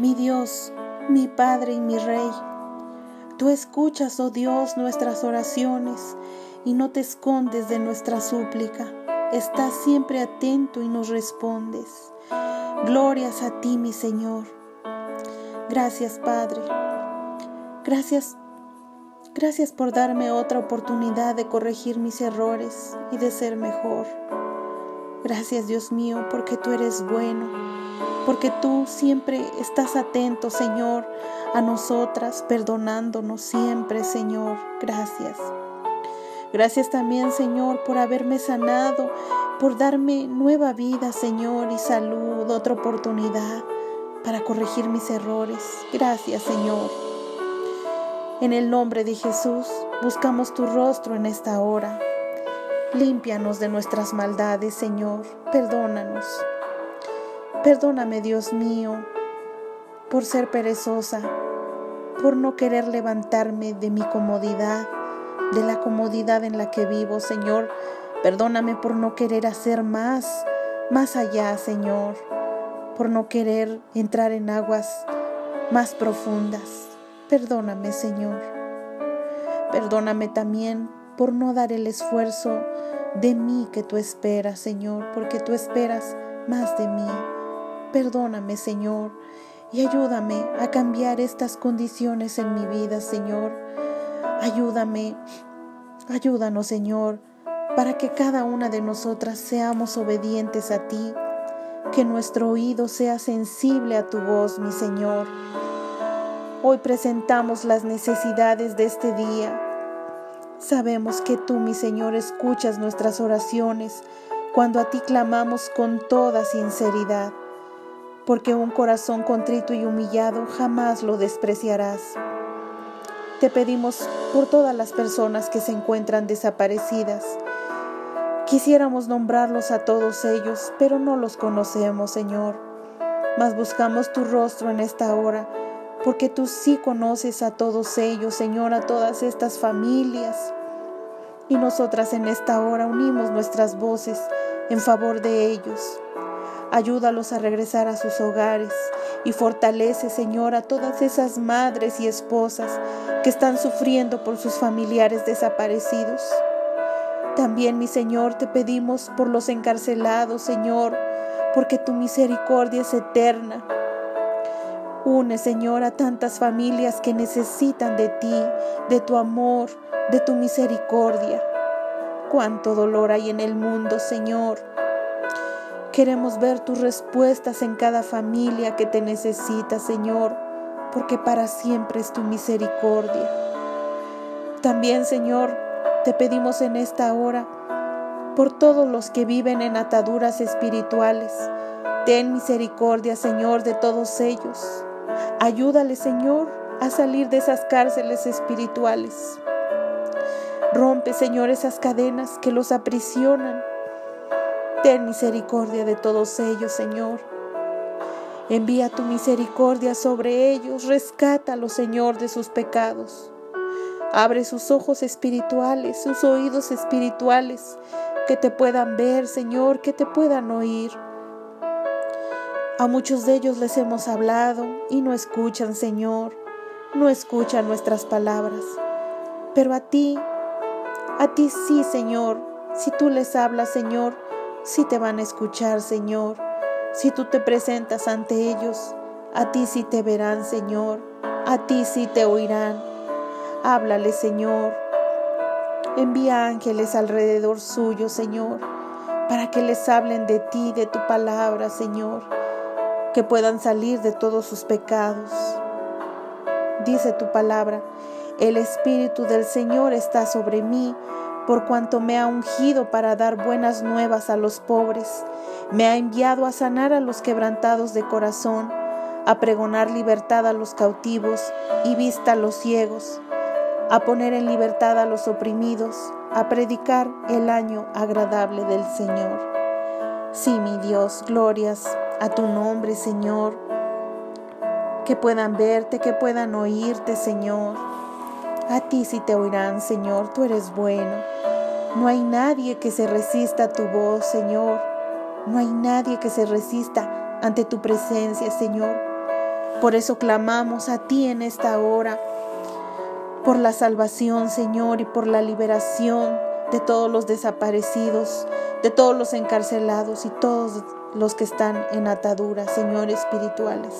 mi Dios, mi Padre y mi Rey. Tú escuchas, oh Dios, nuestras oraciones y no te escondes de nuestra súplica. Estás siempre atento y nos respondes. Glorias a ti, mi Señor. Gracias, Padre. Gracias. Gracias por darme otra oportunidad de corregir mis errores y de ser mejor. Gracias, Dios mío, porque tú eres bueno porque tú siempre estás atento, Señor, a nosotras, perdonándonos siempre, Señor. Gracias. Gracias también, Señor, por haberme sanado, por darme nueva vida, Señor, y salud, otra oportunidad para corregir mis errores. Gracias, Señor. En el nombre de Jesús, buscamos tu rostro en esta hora. Límpianos de nuestras maldades, Señor. Perdónanos. Perdóname, Dios mío, por ser perezosa, por no querer levantarme de mi comodidad, de la comodidad en la que vivo, Señor. Perdóname por no querer hacer más, más allá, Señor, por no querer entrar en aguas más profundas. Perdóname, Señor. Perdóname también por no dar el esfuerzo de mí que tú esperas, Señor, porque tú esperas más de mí. Perdóname, Señor, y ayúdame a cambiar estas condiciones en mi vida, Señor. Ayúdame, ayúdanos, Señor, para que cada una de nosotras seamos obedientes a ti, que nuestro oído sea sensible a tu voz, mi Señor. Hoy presentamos las necesidades de este día. Sabemos que tú, mi Señor, escuchas nuestras oraciones cuando a ti clamamos con toda sinceridad porque un corazón contrito y humillado jamás lo despreciarás. Te pedimos por todas las personas que se encuentran desaparecidas. Quisiéramos nombrarlos a todos ellos, pero no los conocemos, Señor. Mas buscamos tu rostro en esta hora, porque tú sí conoces a todos ellos, Señor, a todas estas familias. Y nosotras en esta hora unimos nuestras voces en favor de ellos. Ayúdalos a regresar a sus hogares y fortalece, Señor, a todas esas madres y esposas que están sufriendo por sus familiares desaparecidos. También, mi Señor, te pedimos por los encarcelados, Señor, porque tu misericordia es eterna. Une, Señor, a tantas familias que necesitan de ti, de tu amor, de tu misericordia. Cuánto dolor hay en el mundo, Señor. Queremos ver tus respuestas en cada familia que te necesita, Señor, porque para siempre es tu misericordia. También, Señor, te pedimos en esta hora por todos los que viven en ataduras espirituales. Ten misericordia, Señor, de todos ellos. Ayúdale, Señor, a salir de esas cárceles espirituales. Rompe, Señor, esas cadenas que los aprisionan Ten misericordia de todos ellos, Señor. Envía tu misericordia sobre ellos, rescátalos, Señor, de sus pecados. Abre sus ojos espirituales, sus oídos espirituales, que te puedan ver, Señor, que te puedan oír. A muchos de ellos les hemos hablado y no escuchan, Señor, no escuchan nuestras palabras. Pero a ti, a ti sí, Señor, si tú les hablas, Señor, si te van a escuchar, Señor. Si tú te presentas ante ellos, a ti sí te verán, Señor. A ti sí te oirán. Háblale, Señor. Envía ángeles alrededor suyo, Señor, para que les hablen de ti, de tu palabra, Señor, que puedan salir de todos sus pecados. Dice tu palabra, el Espíritu del Señor está sobre mí por cuanto me ha ungido para dar buenas nuevas a los pobres, me ha enviado a sanar a los quebrantados de corazón, a pregonar libertad a los cautivos y vista a los ciegos, a poner en libertad a los oprimidos, a predicar el año agradable del Señor. Sí, mi Dios, glorias a tu nombre, Señor, que puedan verte, que puedan oírte, Señor. A ti sí te oirán, Señor, tú eres bueno. No hay nadie que se resista a tu voz, Señor. No hay nadie que se resista ante tu presencia, Señor. Por eso clamamos a ti en esta hora, por la salvación, Señor, y por la liberación de todos los desaparecidos, de todos los encarcelados y todos los que están en ataduras, Señor, espirituales.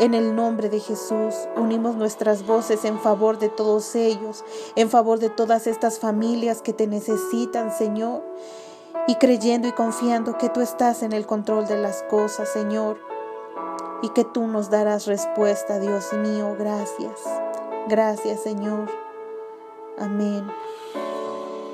En el nombre de Jesús unimos nuestras voces en favor de todos ellos, en favor de todas estas familias que te necesitan, Señor, y creyendo y confiando que tú estás en el control de las cosas, Señor, y que tú nos darás respuesta, Dios mío. Gracias. Gracias, Señor. Amén.